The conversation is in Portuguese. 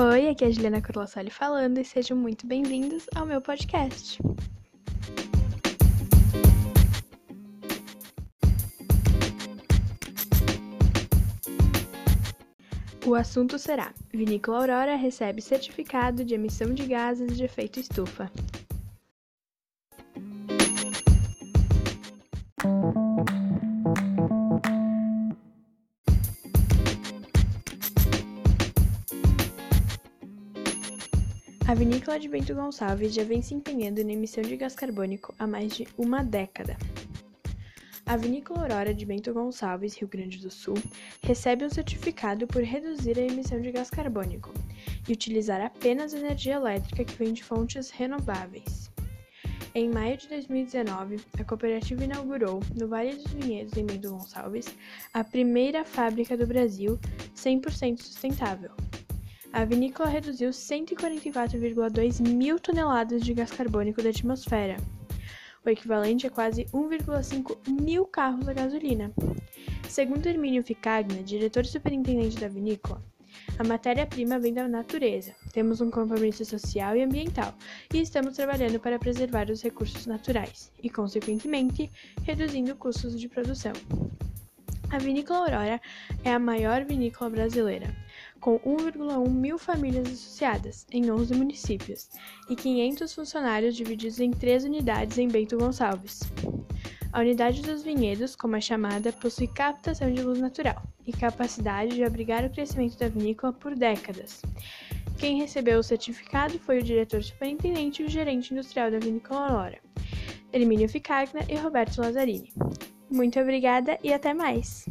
Oi, aqui é a Juliana Corlassoli falando e sejam muito bem-vindos ao meu podcast. O assunto será: Vinícola Aurora recebe certificado de emissão de gases de efeito estufa. A vinícola de Bento Gonçalves já vem se empenhando na emissão de gás carbônico há mais de uma década. A vinícola Aurora de Bento Gonçalves, Rio Grande do Sul, recebe um certificado por reduzir a emissão de gás carbônico e utilizar apenas energia elétrica que vem de fontes renováveis. Em maio de 2019, a cooperativa inaugurou, no Vale dos Vinhedos, em Bento Gonçalves, a primeira fábrica do Brasil 100% sustentável, a vinícola reduziu 144,2 mil toneladas de gás carbônico da atmosfera, o equivalente a quase 1,5 mil carros a gasolina. Segundo Hermínio Ficagna, diretor superintendente da vinícola, a matéria-prima vem da natureza. Temos um compromisso social e ambiental e estamos trabalhando para preservar os recursos naturais e, consequentemente, reduzindo custos de produção. A vinícola Aurora é a maior vinícola brasileira com 1,1 mil famílias associadas, em 11 municípios, e 500 funcionários divididos em três unidades em Bento Gonçalves. A unidade dos vinhedos, como é chamada, possui captação de luz natural e capacidade de abrigar o crescimento da vinícola por décadas. Quem recebeu o certificado foi o diretor superintendente e o gerente industrial da vinícola Aurora, Hermínio Ficagna e Roberto Lazzarini. Muito obrigada e até mais!